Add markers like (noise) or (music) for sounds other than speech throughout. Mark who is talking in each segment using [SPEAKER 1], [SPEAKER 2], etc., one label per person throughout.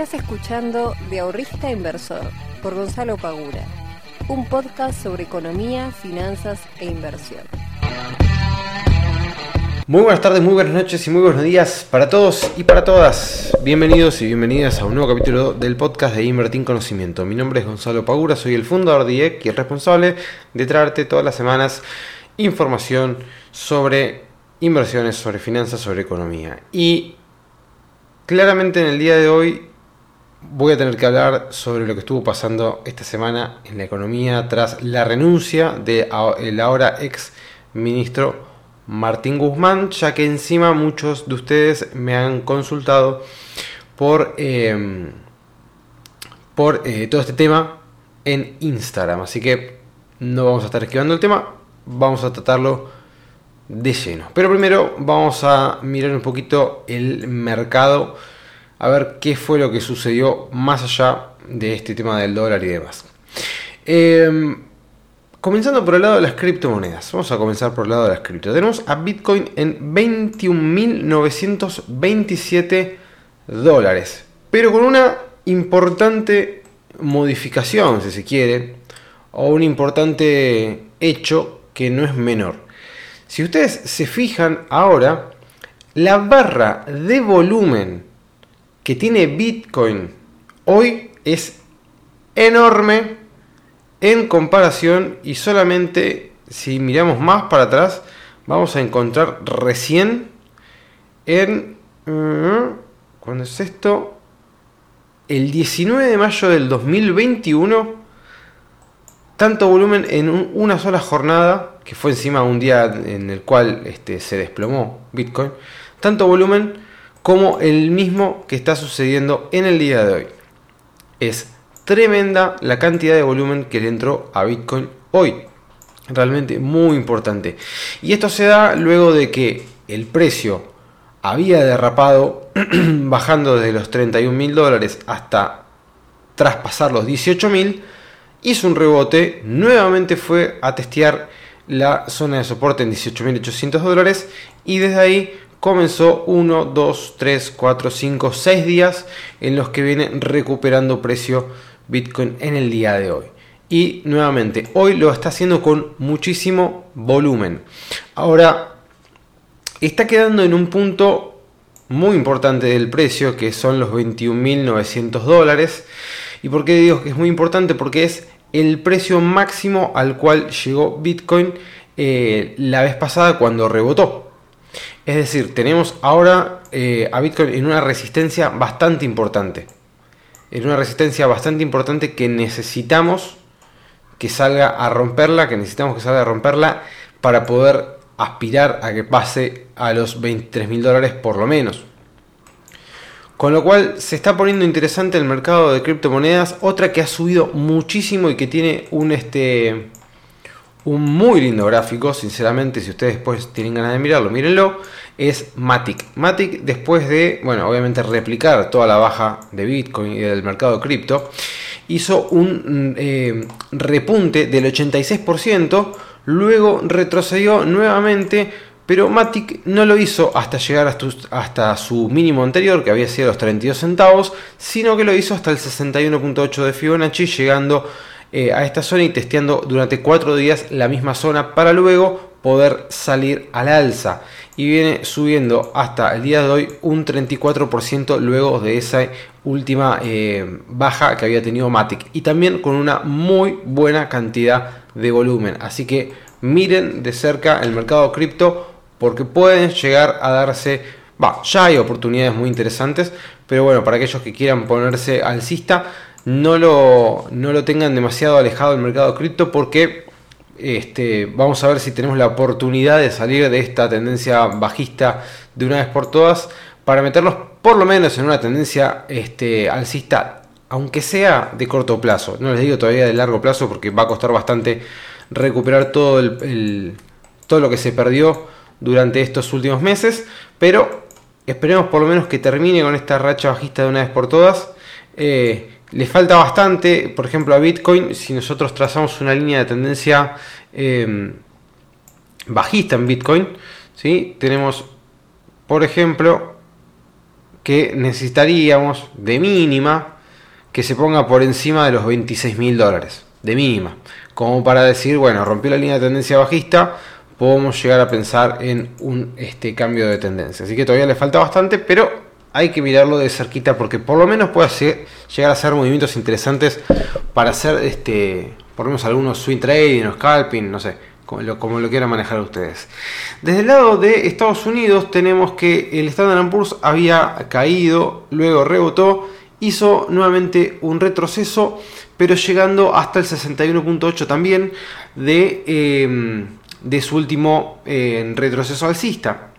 [SPEAKER 1] Estás escuchando De Ahorrista Inversor por Gonzalo Pagura, un podcast sobre economía, finanzas e inversión.
[SPEAKER 2] Muy buenas tardes, muy buenas noches y muy buenos días para todos y para todas. Bienvenidos y bienvenidas a un nuevo capítulo del podcast de Invertir Conocimiento. Mi nombre es Gonzalo Pagura, soy el fundador de IEC y el responsable de traerte todas las semanas información sobre inversiones, sobre finanzas, sobre economía. Y claramente en el día de hoy voy a tener que hablar sobre lo que estuvo pasando esta semana en la economía tras la renuncia del ahora ex ministro Martín Guzmán, ya que encima muchos de ustedes me han consultado por, em, por eh, todo este tema en Instagram. Así que no vamos a estar esquivando el tema, vamos a tratarlo de lleno. Pero primero vamos a mirar un poquito el mercado, a ver qué fue lo que sucedió más allá de este tema del dólar y demás. Em, Comenzando por el lado de las criptomonedas. Vamos a comenzar por el lado de las criptomonedas. Tenemos a Bitcoin en 21.927 dólares. Pero con una importante modificación, si se quiere, o un importante hecho que no es menor. Si ustedes se fijan ahora, la barra de volumen que tiene Bitcoin hoy es enorme en comparación y solamente si miramos más para atrás vamos a encontrar recién en uh, cuando es esto el 19 de mayo del 2021 tanto volumen en una sola jornada que fue encima un día en el cual este, se desplomó Bitcoin tanto volumen como el mismo que está sucediendo en el día de hoy es tremenda la cantidad de volumen que le entró a Bitcoin hoy. Realmente muy importante. Y esto se da luego de que el precio había derrapado (clears throat) bajando desde los 31 mil dólares hasta traspasar los 18 mil. Hizo un rebote, nuevamente fue a testear la zona de soporte en 18.800 dólares y desde ahí comenzó 1, 2, 3, 4, 5, 6 días en los que viene recuperando precio Bitcoin en el día de hoy. Y nuevamente, hoy lo está haciendo con muchísimo volumen. Ahora, está quedando en un punto muy importante del precio, que son los 21.900 dólares. ¿Y por qué digo que es muy importante? Porque es el precio máximo al cual llegó Bitcoin eh, la vez pasada cuando rebotó. Es decir, tenemos ahora eh, a Bitcoin en una resistencia bastante importante en una resistencia bastante importante que necesitamos que salga a romperla, que necesitamos que salga a romperla para poder aspirar a que pase a los 23 mil dólares por lo menos. Con lo cual se está poniendo interesante el mercado de criptomonedas. Otra que ha subido muchísimo y que tiene un, este, un muy lindo gráfico. Sinceramente, si ustedes después tienen ganas de mirarlo, mírenlo es Matic. Matic, después de, bueno, obviamente replicar toda la baja de Bitcoin y del mercado cripto, hizo un eh, repunte del 86%, luego retrocedió nuevamente, pero Matic no lo hizo hasta llegar hasta, hasta su mínimo anterior, que había sido los 32 centavos, sino que lo hizo hasta el 61.8 de Fibonacci, llegando eh, a esta zona y testeando durante 4 días la misma zona para luego poder salir al alza y viene subiendo hasta el día de hoy un 34% luego de esa última eh, baja que había tenido Matic y también con una muy buena cantidad de volumen. Así que miren de cerca el mercado cripto porque pueden llegar a darse, va, ya hay oportunidades muy interesantes, pero bueno, para aquellos que quieran ponerse alcista, no lo, no lo tengan demasiado alejado del mercado cripto porque este, vamos a ver si tenemos la oportunidad de salir de esta tendencia bajista de una vez por todas para meternos por lo menos en una tendencia este, alcista, aunque sea de corto plazo. No les digo todavía de largo plazo porque va a costar bastante recuperar todo, el, todo lo que se perdió durante estos últimos meses, pero esperemos por lo menos que termine con esta racha bajista de una vez por todas. Eh, le falta bastante, por ejemplo, a Bitcoin, si nosotros trazamos una línea de tendencia em, bajista en Bitcoin, ¿sí? tenemos, por ejemplo, que necesitaríamos de mínima que se ponga por encima de los 26 mil dólares, de mínima, como para decir, bueno, rompió la línea de tendencia bajista, podemos llegar a pensar en un este, cambio de tendencia. Así que todavía le falta bastante, pero hay que mirarlo de cerquita porque por lo menos puede llegar a hacer movimientos interesantes para hacer, este, por lo menos algunos swing trading o scalping, no sé, como lo, como lo quieran manejar ustedes. Desde el lado de Estados Unidos tenemos que el Standard Poor's había caído, luego rebotó hizo nuevamente un retroceso, pero llegando hasta el 61.8 también de, em, de, su último eh, retroceso alcista.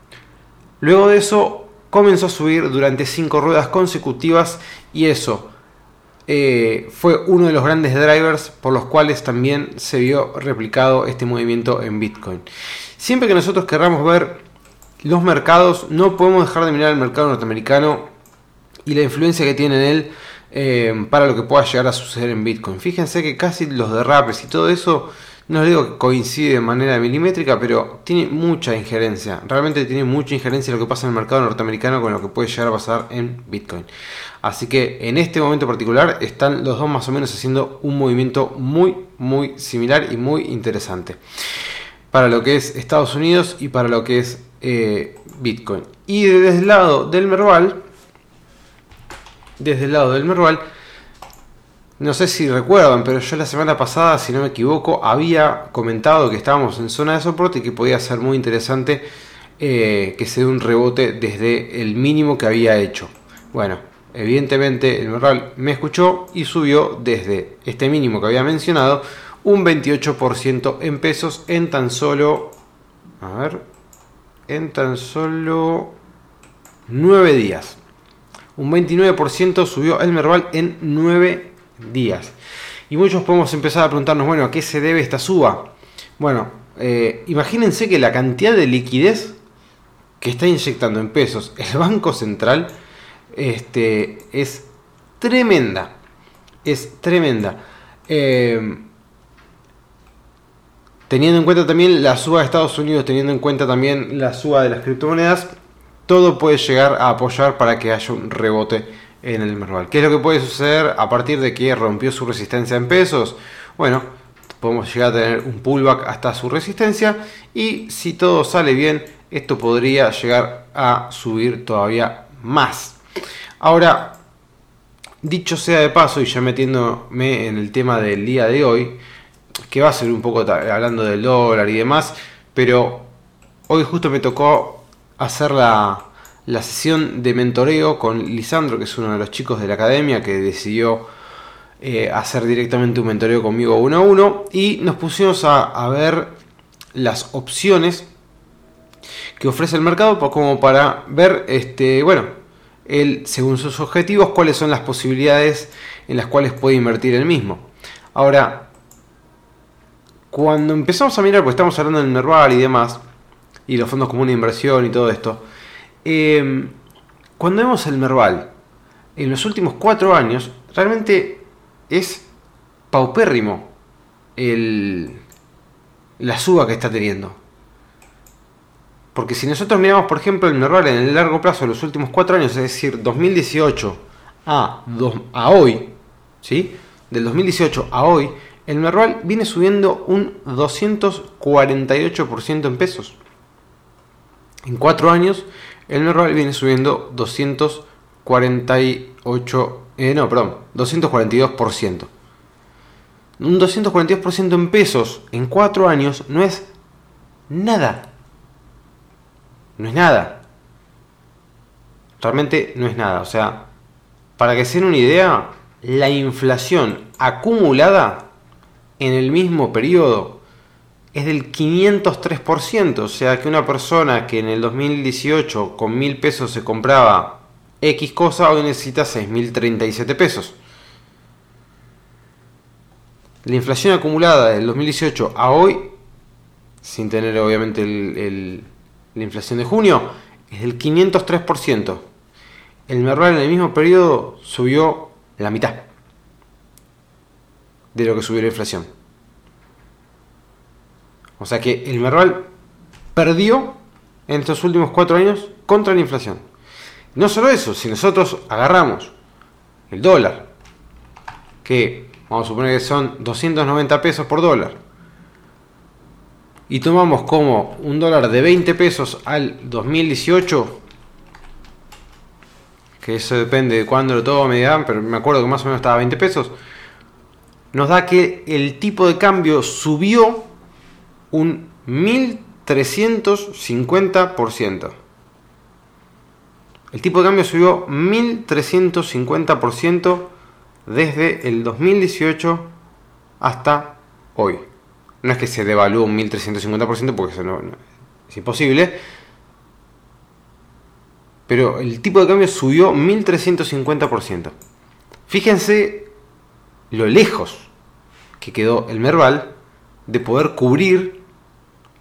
[SPEAKER 2] Luego de eso comenzó a subir durante 5 ruedas consecutivas y eso eh, fue uno de los grandes drivers por los cuales también se vio replicado este movimiento en Bitcoin. Siempre que nosotros querramos ver los mercados, no podemos dejar de mirar el mercado norteamericano y la influencia que tiene en él eh, para lo que pueda llegar a suceder en Bitcoin. Fíjense que casi los derrapes y todo eso, no digo que coincide de manera milimétrica, pero tiene mucha injerencia. Realmente tiene mucha injerencia lo que pasa en el mercado norteamericano con lo que puede llegar a pasar en Bitcoin. Así que en este momento particular están los dos más o menos haciendo un movimiento muy, muy similar y muy interesante. Para lo que es Estados Unidos y para lo que es eh, Bitcoin. Y desde el lado del Merval, desde el lado del Merval. No sé si recuerdan, pero yo la semana pasada, si no me equivoco, había comentado que estábamos en zona de soporte y que podía ser muy interesante eh, que se dé un rebote desde el mínimo que había hecho. Bueno, evidentemente el Merval me escuchó y subió desde este mínimo que había mencionado un 28% en pesos en tan solo... A ver, en tan solo 9 días. Un 29% subió el Merval en 9 días. Y muchos podemos empezar a preguntarnos, bueno, ¿a qué se debe esta suba? Bueno, eh, imagínense que la cantidad de liquidez que está inyectando en pesos el Banco Central este, es tremenda. Es tremenda. Eh, teniendo en cuenta también la suba de Estados Unidos, teniendo en cuenta también la suba de las criptomonedas, todo puede llegar a apoyar para que haya un rebote en el Merval. ¿Qué es lo que puede suceder a partir de que rompió su resistencia en pesos? Bueno, podemos llegar a tener un pullback hasta su resistencia y si todo sale bien, esto podría llegar a subir todavía más. Ahora, dicho sea de paso y ya metiéndome en el tema del día de hoy, que va a ser un poco hablando del dólar y demás, pero hoy justo me tocó hacer la, sesión de mentoreo con Lisandro, que es uno de los chicos de la academia que decidió eh, hacer directamente un mentoreo conmigo uno a uno y nos pusimos a, ver las opciones que ofrece el mercado como para ver este bueno él según sus objetivos cuáles son las posibilidades en las cuales puede invertir el mismo ahora cuando empezamos a mirar pues estamos hablando del Merval y demás y los fondos comunes de inversión y todo esto. Em, cuando vemos el Merval, en los últimos cuatro años, realmente es paupérrimo la suba que está teniendo. Porque si nosotros miramos, por ejemplo, el Merval en el largo plazo, los últimos cuatro años, es decir, 2018 a, a hoy, ¿sí? del 2018 a hoy, el Merval viene subiendo un 248% en pesos. En cuatro años, el Merval viene subiendo 248, eh, no, perdón, 242%. Un 242% en pesos en cuatro años no es nada. No es nada. Realmente no es nada. O sea, para que se den una idea, la inflación acumulada en el mismo periodo es del 503%, o sea que una persona que en el 2018 con mil pesos se compraba X cosa, hoy necesita 6.037 pesos. La inflación acumulada del 2018 a hoy, sin tener obviamente la inflación de junio, es del 503%. El Merval en el mismo periodo subió la mitad de lo que subió la inflación. O sea que el Merval perdió en estos últimos cuatro años contra la inflación. No solo eso, si nosotros agarramos el dólar, que vamos a suponer que son 290 pesos por dólar, y tomamos como un dólar de 20 pesos al 2018, que eso depende de cuándo lo tome, pero me acuerdo que más o menos estaba a 20 pesos, nos da que el tipo de cambio subió un 1350%. El tipo de cambio subió 1350% desde el 2018 hasta hoy. No es que se devalúe un 1350% porque eso no, es imposible. Pero el tipo de cambio subió 1350%. Fíjense lo lejos que quedó el Merval de poder cubrir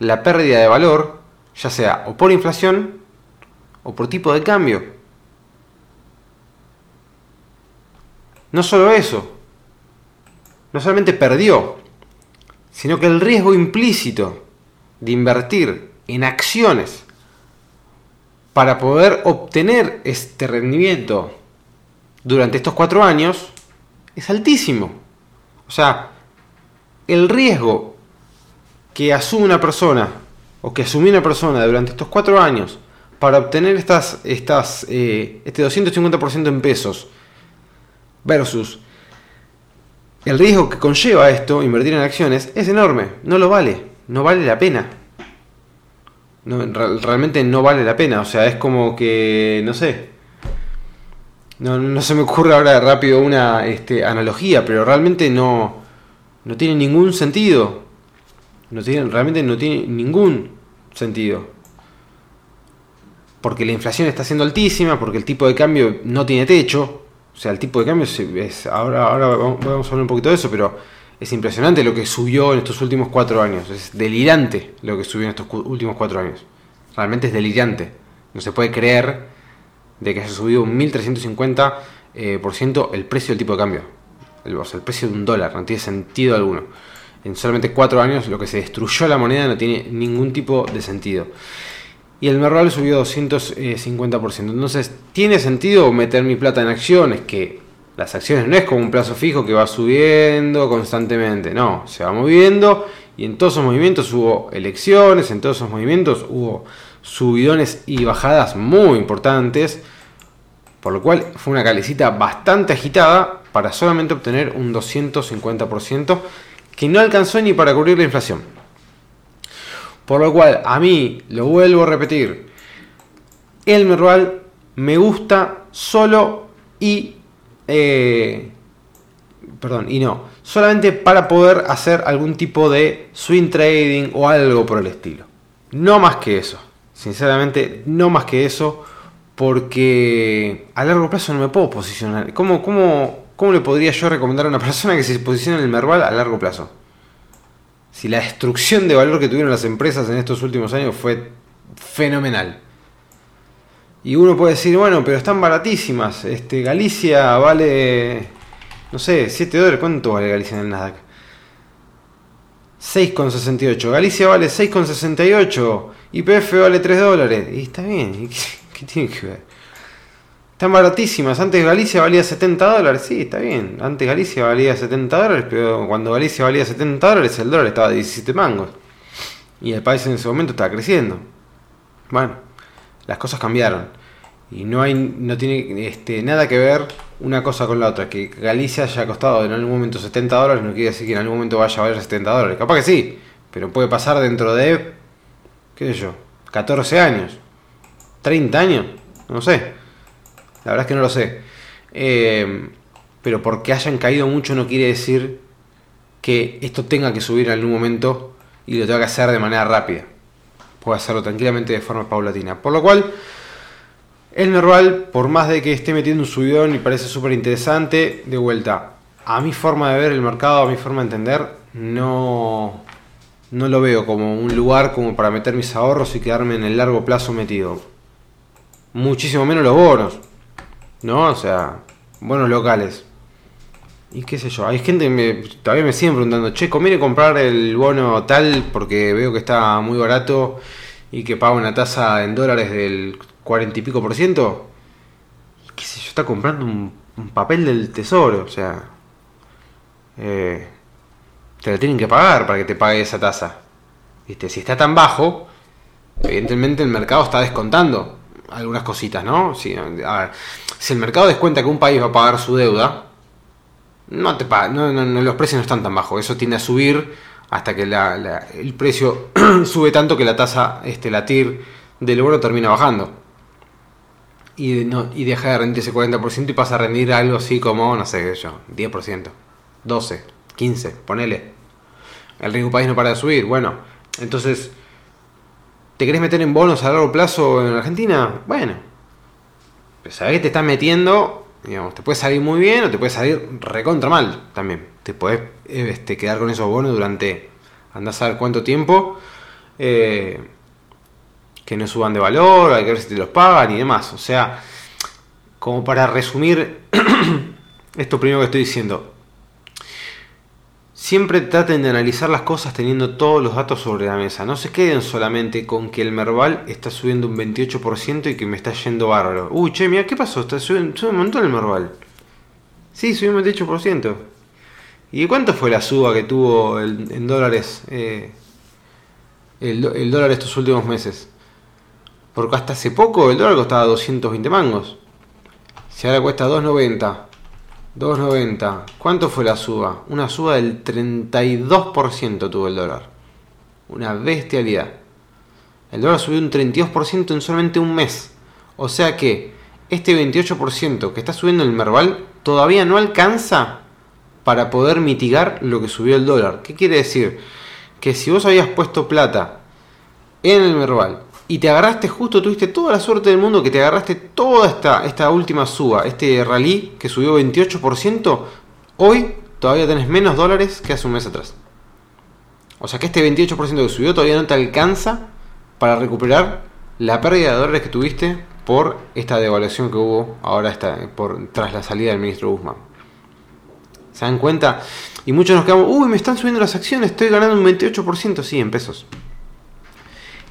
[SPEAKER 2] la pérdida de valor, ya sea o por inflación o por tipo de cambio. No solo eso, no solamente perdió, sino que el riesgo implícito de invertir en acciones para poder obtener este rendimiento durante estos cuatro años es altísimo. O sea, el riesgo que asume una persona o que asumió una persona durante estos cuatro años para obtener estas, estas, eh, este 250% en pesos versus el riesgo que conlleva esto, invertir en acciones, es enorme. No lo vale. No vale la pena. realmente no vale la pena. O sea, es como que, no sé. No, se me ocurre ahora rápido una este, analogía, pero realmente no, no tiene ningún sentido. No tiene, realmente no tiene ningún sentido. Porque la inflación está siendo altísima, porque el tipo de cambio no tiene techo. O sea, el tipo de cambio es, ahora, ahora vamos a hablar un poquito de eso, pero es impresionante lo que subió en estos últimos cuatro años. Es delirante lo que subió en estos últimos cuatro años. Realmente es delirante. No se puede creer de que haya subido un 1350% eh, por ciento el precio del tipo de cambio. El precio de un dólar. No tiene sentido alguno en solamente cuatro años lo que se destruyó la moneda no tiene ningún tipo de sentido. Y el Merval subió 250%. Entonces, ¿tiene sentido meter mi plata en acciones? Que las acciones no es como un plazo fijo que va subiendo constantemente. No, se va moviendo y en todos esos movimientos hubo elecciones, en todos esos movimientos hubo subidones y bajadas muy importantes. Por lo cual fue una calecita bastante agitada para solamente obtener un 250% que no alcanzó ni para cubrir la inflación. Por lo cual, a mí, lo vuelvo a repetir, el Merval me gusta solo y... Eh, perdón, y no. Solamente para poder hacer algún tipo de swing trading o algo por el estilo. No más que eso. Sinceramente, no más que eso. Porque a largo plazo no me puedo posicionar. ¿Cómo, cómo, ¿Cómo le podría yo recomendar a una persona que se posicione en el Merval a largo plazo? Si la destrucción de valor que tuvieron las empresas en estos últimos años fue fenomenal. Y uno puede decir, bueno, pero están baratísimas. Este, Galicia vale, no sé, 7 dólares. ¿Cuánto vale Galicia en el Nasdaq? 6,68. Galicia vale 6,68. YPF vale 3 dólares. Y está bien. ¿Qué tiene que ver? Están baratísimas. Antes Galicia valía 70 dólares. Sí, está bien. Antes Galicia valía 70 dólares, pero cuando Galicia valía 70 dólares, el dólar estaba a 17 mangos. Y el país en ese momento estaba creciendo. Bueno, las cosas cambiaron. Y no hay no tiene este, nada que ver una cosa con la otra. Que Galicia haya costado en algún momento 70 dólares no quiere decir que en algún momento vaya a valer 70 dólares. Capaz que sí, pero puede pasar dentro de, qué sé yo, 14 años, 30 años, no sé. La verdad es que no lo sé. Eh, pero porque hayan caído mucho no quiere decir que esto tenga que subir en algún momento y lo tenga que hacer de manera rápida. Puede hacerlo tranquilamente de forma paulatina. Por lo cual, el Norval, por más de que esté metiendo un subidón y parece súper interesante, de vuelta, a mi forma de ver el mercado, a mi forma de entender, no, no lo veo como un lugar como para meter mis ahorros y quedarme en el largo plazo metido. Muchísimo menos los bonos. ¿No? O sea, buenos locales. Y qué sé yo, hay gente que me, todavía me siguen preguntando, che, ¿conviene comprar el bono tal porque veo que está muy barato y que paga una tasa en dólares del cuarenta y pico por ciento? qué sé yo, está comprando un, papel del tesoro, o sea, eh, te lo tienen que pagar para que te pague esa tasa. Si está tan bajo, evidentemente el mercado está descontando algunas cositas, ¿no? Si, el mercado descuenta que un país va a pagar su deuda, no te paga, no, los precios no están tan bajos, eso tiende a subir hasta que el precio (clears throat) sube tanto que la tasa, este, la TIR del oro termina bajando. Y, no, y deja de rendir ese 40% y pasa a rendir algo así como, no sé qué yo, 10%, 12%, 15%, ponele. El riesgo país no para de subir. Bueno, entonces, ¿te querés meter en bonos a largo plazo en Argentina? Bueno, pues sabés que te estás metiendo, digamos, te puede salir muy bien o te puede salir recontra mal también. Te puedes este, quedar con esos bonos durante, andás a ver cuánto tiempo. Eh, que no suban de valor, hay que ver si te los pagan y demás. O sea, como para resumir (clears throat) esto primero que estoy diciendo, siempre traten de analizar las cosas teniendo todos los datos sobre la mesa. No se queden solamente con que el Merval está subiendo un 28% y que me está yendo bárbaro. Uy, che, mira, ¿qué pasó? Está subiendo, un montón el Merval. Sí, subió un 28%. ¿Y cuánto fue la suba que tuvo en dólares eh, el, el dólar estos últimos meses? Porque hasta hace poco el dólar costaba 220 mangos. Si ahora cuesta 2.90. 2.90. ¿Cuánto fue la suba? Una suba del 32% tuvo el dólar. Una bestialidad. El dólar subió un 32% en solamente un mes. O sea que este 28% que está subiendo el Merval todavía no alcanza para poder mitigar lo que subió el dólar. ¿Qué quiere decir? Que si vos habías puesto plata en el Merval y te agarraste justo, tuviste toda la suerte del mundo que te agarraste toda esta, esta última suba, este rally que subió 28%, hoy todavía tenés menos dólares que hace un mes atrás. O sea que este 28% que subió todavía no te alcanza para recuperar la pérdida de dólares que tuviste por esta devaluación que hubo ahora por, tras la salida del ministro Guzmán. ¿Se dan cuenta? Y muchos nos quedamos, uy, me están subiendo las acciones, estoy ganando un 28%, sí, en pesos.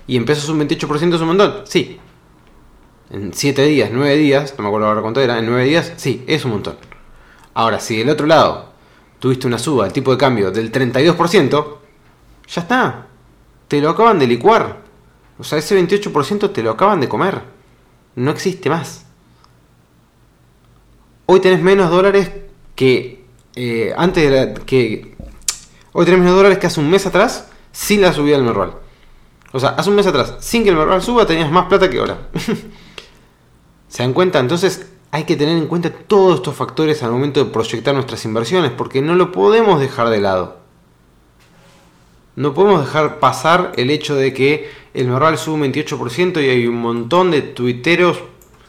[SPEAKER 2] Y en pesos un 28% es un montón. Sí. En 7 días, 9 días, no me acuerdo ahora cuánto era, en 9 días, sí, es un montón. Ahora, si del otro lado tuviste una suba del tipo de cambio del 32%, ya está. Te lo acaban de licuar. O sea, ese 28% te lo acaban de comer. No existe más. Hoy tenés menos dólares que eh, antes de la, que hoy tenés menos dólares que hace un mes atrás sin la subida del Merval. O sea, hace un mes atrás, sin que el mercado suba, tenías más plata que ahora. (laughs) ¿Se dan cuenta? Entonces hay que tener en cuenta todos estos factores al momento de proyectar nuestras inversiones, porque no lo podemos dejar de lado. No podemos dejar pasar el hecho de que el Merval sube un 28% y hay un montón de tuiteros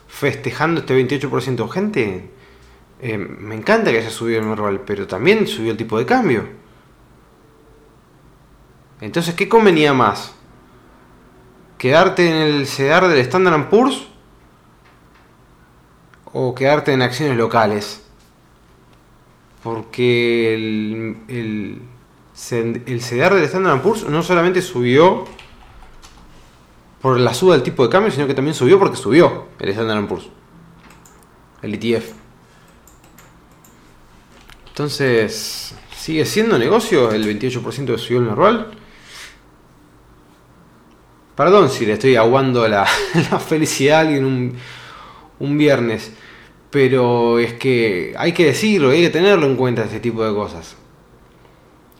[SPEAKER 2] festejando este 28%. Gente, eh, me encanta que haya subido el Merval, pero también subió el tipo de cambio. Entonces, ¿qué convenía más? Quedarte en el CEDAR del Standard Poor's o quedarte en acciones locales. Porque el, el, CEDAR del Standard Poor's no solamente subió por la suba del tipo de cambio, sino que también subió porque subió el Standard Poor's. El ETF. Entonces, ¿sigue siendo negocio el 28% que subió el normal? Perdón si le estoy aguando (laughs) la, felicidad a alguien un, un, viernes, pero es que hay que decirlo, hay que tenerlo en cuenta este tipo de cosas.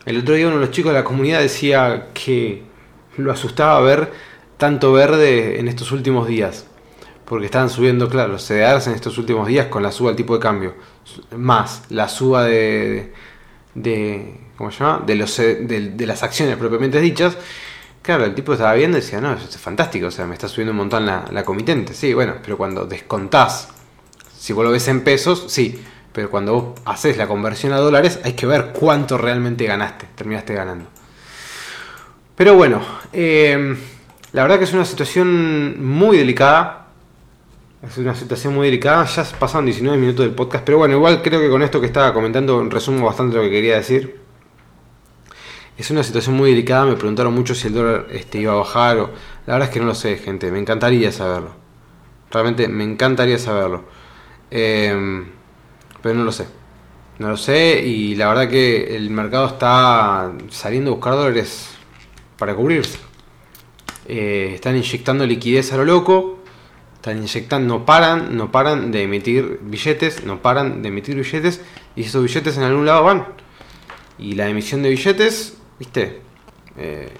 [SPEAKER 2] El otro día uno de los chicos de la comunidad decía que lo asustaba ver tanto verde en estos últimos días, porque estaban subiendo, claro, los CDRs en estos últimos días con la suba del tipo de cambio, más la suba de, de ¿cómo se llama? De, los, de las acciones propiamente dichas Claro, el tipo estaba viendo y decía, no, eso es fantástico, o sea, me está subiendo un montón la, comitente. Sí, bueno, pero cuando descontás, si vos lo ves en pesos, sí, pero cuando vos haces la conversión a dólares, hay que ver cuánto realmente ganaste, terminaste ganando. Pero bueno, eh, la verdad que es una situación muy delicada. Es una situación muy delicada. Ya pasaron 19 minutos del podcast. Pero bueno, igual creo que con esto que estaba comentando resumo bastante lo que quería decir. Es una situación muy delicada, me preguntaron mucho si el dólar este, iba a bajar o... La verdad es que no lo sé, gente, me encantaría saberlo. Realmente me encantaría saberlo. Em, pero no lo sé. No lo sé y la verdad que el mercado está saliendo a buscar dólares para cubrirse. Eh, están inyectando liquidez a lo loco. Están inyectando, no paran, no paran de emitir billetes, no paran de emitir billetes y esos billetes en algún lado van. Y la emisión de billetes, viste, eh,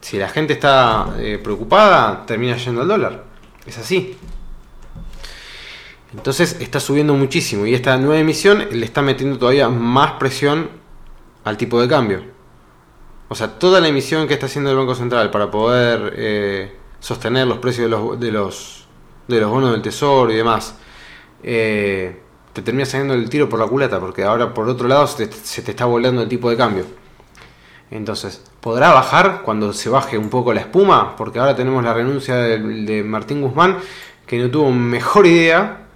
[SPEAKER 2] si la gente está eh, preocupada, termina yendo al dólar. Es así. Entonces está subiendo muchísimo y esta nueva emisión le está metiendo todavía más presión al tipo de cambio. O sea, toda la emisión que está haciendo el Banco Central para poder eh, sostener los precios de los, de los, de los bonos del tesoro y demás, eh, te termina saliendo el tiro por la culata, porque ahora por otro lado se te, está volando el tipo de cambio. Entonces, ¿podrá bajar cuando se baje un poco la espuma? Porque ahora tenemos la renuncia de, Martín Guzmán, que no tuvo mejor idea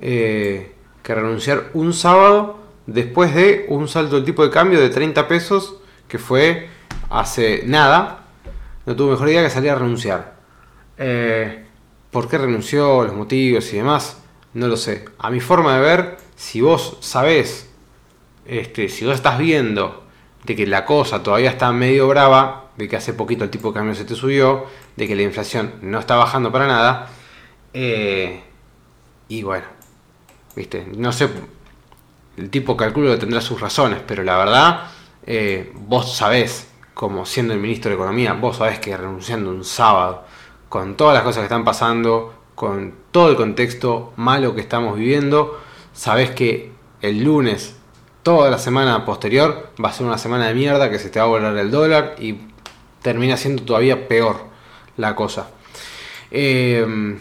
[SPEAKER 2] eh, que renunciar un sábado después de un salto del tipo de cambio de 30 pesos que fue hace nada. No tuvo mejor idea que salir a renunciar. Eh, ¿Por qué renunció? Los motivos y demás. No lo sé. A mi forma de ver, si vos sabés, este, si vos estás viendo de que la cosa todavía está medio brava, de que hace poquito el tipo de cambio se te subió, de que la inflación no está bajando para nada, eh, y bueno, ¿viste? No sé, el tipo calculo que tendrá sus razones, pero la verdad, eh, vos sabés, como siendo el ministro de Economía, vos sabés que renunciando un sábado, con todas las cosas que están pasando, con todo el contexto malo que estamos viviendo, sabés que el lunes, toda la semana posterior, va a ser una semana de mierda que se te va a volar el dólar y termina siendo todavía peor la cosa. Eh,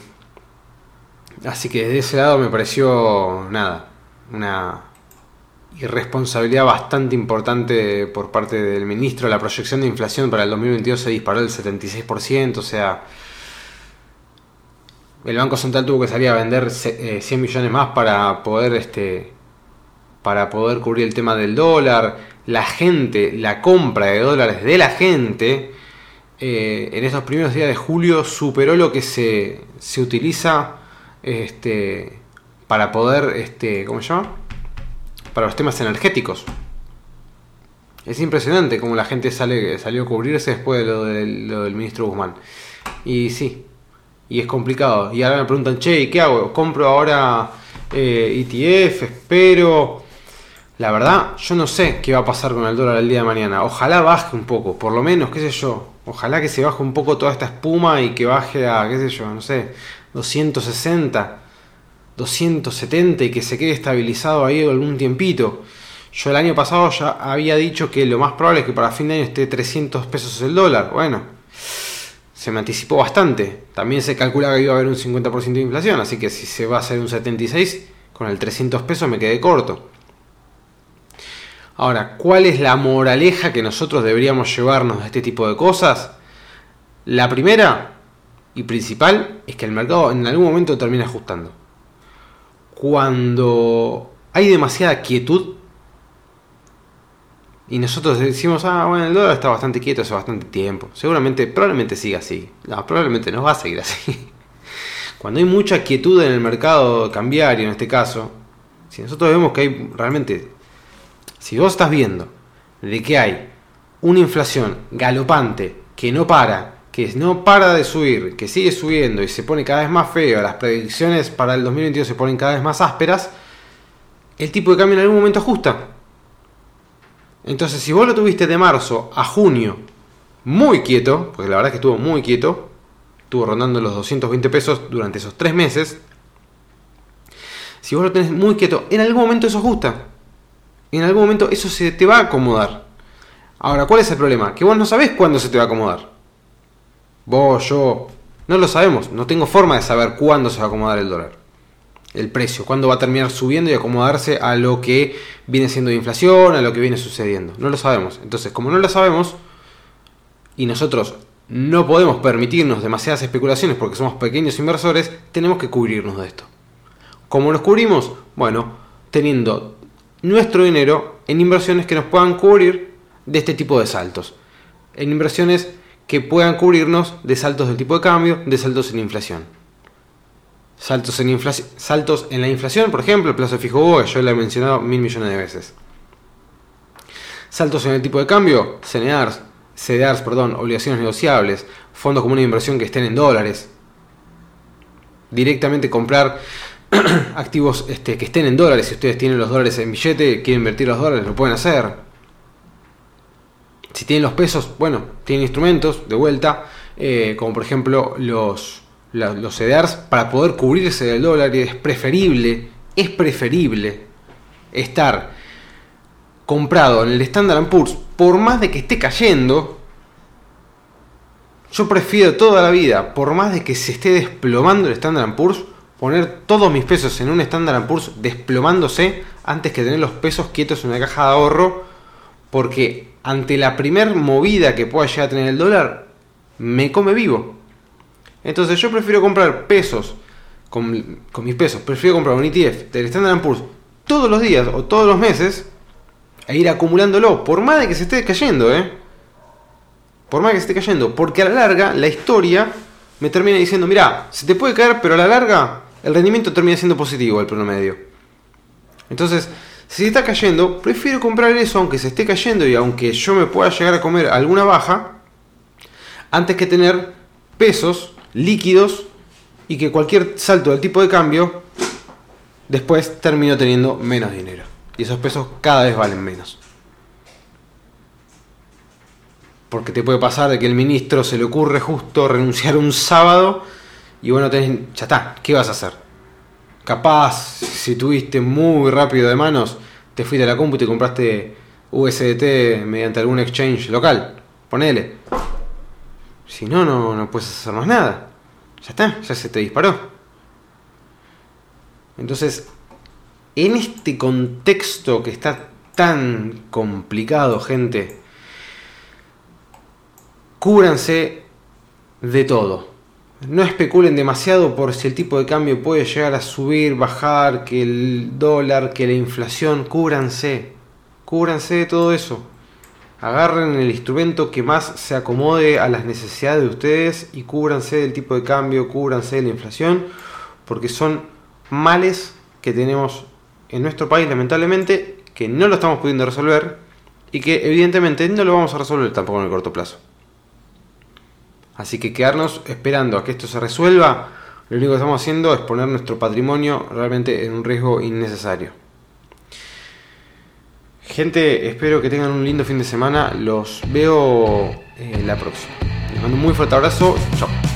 [SPEAKER 2] Así que desde ese lado me pareció nada, una irresponsabilidad bastante importante por parte del ministro. La proyección de inflación para el 2022 se disparó del 76%, o sea, el Banco Central tuvo que salir a vender 100 eh, millones más para poder este para poder cubrir el tema del dólar. La gente, la compra de dólares de la gente eh, en estos primeros días de julio superó lo que se, se utiliza este, para poder, este, ¿cómo se llama? Para los temas energéticos. Es impresionante cómo la gente sale, salió a cubrirse después de lo, del, ministro Guzmán. Y sí, y es complicado. Y ahora me preguntan, che, ¿qué hago? ¿Compro ahora eh, ETF? ¿Espero? La verdad, yo no sé qué va a pasar con el dólar el día de mañana. Ojalá baje un poco, por lo menos, qué sé yo. Ojalá que se baje un poco toda esta espuma y que baje a, qué sé yo, no sé, 260, 270 y que se quede estabilizado ahí algún tiempito. Yo el año pasado ya había dicho que lo más probable es que para fin de año esté 300 pesos el dólar. Bueno, se me anticipó bastante. También se calcula que iba a haber un 50% de inflación, así que si se va a hacer un 76, con el 300 pesos me quedé corto. Ahora, ¿cuál es la moraleja que nosotros deberíamos llevarnos de este tipo de cosas? La primera, y principal es que el mercado en algún momento termina ajustando. Cuando hay demasiada quietud y nosotros decimos, ah, bueno, el dólar está bastante quieto hace bastante tiempo, seguramente, probablemente siga así. Probablemente no va a seguir así. (laughs) Cuando hay mucha quietud en el mercado cambiario, en este caso, si nosotros vemos que hay realmente, si vos estás viendo de que hay una inflación galopante que no para, que no para de subir, que sigue subiendo y se pone cada vez más feo, las predicciones para el 2022 se ponen cada vez más ásperas, el tipo de cambio en algún momento ajusta. Entonces, si vos lo tuviste de marzo a junio muy quieto, porque la verdad es que estuvo muy quieto, estuvo rondando los 220 pesos durante esos tres meses, si vos lo tenés muy quieto, en algún momento eso ajusta. En algún momento eso se te va a acomodar. Ahora, ¿cuál es el problema? Que vos no sabés cuándo se te va a acomodar. Vos, yo, no lo sabemos. No tengo forma de saber cuándo se va a acomodar el dólar. El precio, cuándo va a terminar subiendo y acomodarse a lo que viene siendo de inflación, a lo que viene sucediendo. No lo sabemos. Entonces, como no lo sabemos, y nosotros no podemos permitirnos demasiadas especulaciones porque somos pequeños inversores, tenemos que cubrirnos de esto. ¿Cómo nos cubrimos? Bueno, teniendo nuestro dinero en inversiones que nos puedan cubrir de este tipo de saltos. En inversiones que puedan cubrirnos de saltos del tipo de cambio, de saltos en inflación. Saltos en, saltos en la inflación, por ejemplo, el plazo fijo BOE, yo lo he mencionado mil millones de veces. Saltos en el tipo de cambio, CNARS, CDRs, perdón, obligaciones negociables, fondos comunes de inversión que estén en dólares. Directamente comprar (clears throat) activos este, que estén en dólares. Si ustedes tienen los dólares en billete, quieren invertir los dólares, lo pueden hacer. Si tienen los pesos, bueno, tienen instrumentos de vuelta, eh, como por ejemplo los, los CDRs, para poder cubrirse del dólar. Y es preferible, es preferible estar comprado en el Standard Poor's, por más de que esté cayendo, yo prefiero toda la vida, por más de que se esté desplomando el Standard Poor's, poner todos mis pesos en un Standard Poor's desplomándose antes que tener los pesos quietos en una caja de ahorro, porque ante la primer movida que pueda llegar a tener el dólar, me come vivo. Entonces yo prefiero comprar pesos con, con mis pesos, prefiero comprar un ETF del Standard Poor's todos los días o todos los meses e ir acumulándolo, por más de que se esté cayendo, ¿eh? Por más de que se esté cayendo, porque a la larga la historia me termina diciendo, mira, se te puede caer, pero a la larga el rendimiento termina siendo positivo el promedio. Entonces, si está cayendo, prefiero comprar eso aunque se esté cayendo y aunque yo me pueda llegar a comer alguna baja, antes que tener pesos líquidos y que cualquier salto del tipo de cambio después termino teniendo menos dinero. Y esos pesos cada vez valen menos. Porque te puede pasar de que el ministro se le ocurre justo renunciar un sábado y bueno, tenés, ya está, ¿qué vas a hacer? Capaz, si tuviste muy rápido de manos, te fuiste a la compu y te compraste USDT mediante algún exchange local. Ponele. Si no, no, no puedes hacer más nada. Ya está, ya se te disparó. Entonces, en este contexto que está tan complicado, gente, cúbranse de todo. No especulen demasiado por si el tipo de cambio puede llegar a subir, bajar, que el dólar, que la inflación, cúbranse. Cúbranse de todo eso. Agarren el instrumento que más se acomode a las necesidades de ustedes y cúbranse del tipo de cambio, cúbranse de la inflación, porque son males que tenemos en nuestro país, lamentablemente, que no lo estamos pudiendo resolver y que evidentemente no lo vamos a resolver tampoco en el corto plazo. Así que quedarnos esperando a que esto se resuelva, lo único que estamos haciendo es poner nuestro patrimonio realmente en un riesgo innecesario. Gente, espero que tengan un lindo fin de semana. Los veo eh, la próxima. Les mando un muy fuerte abrazo. Chao.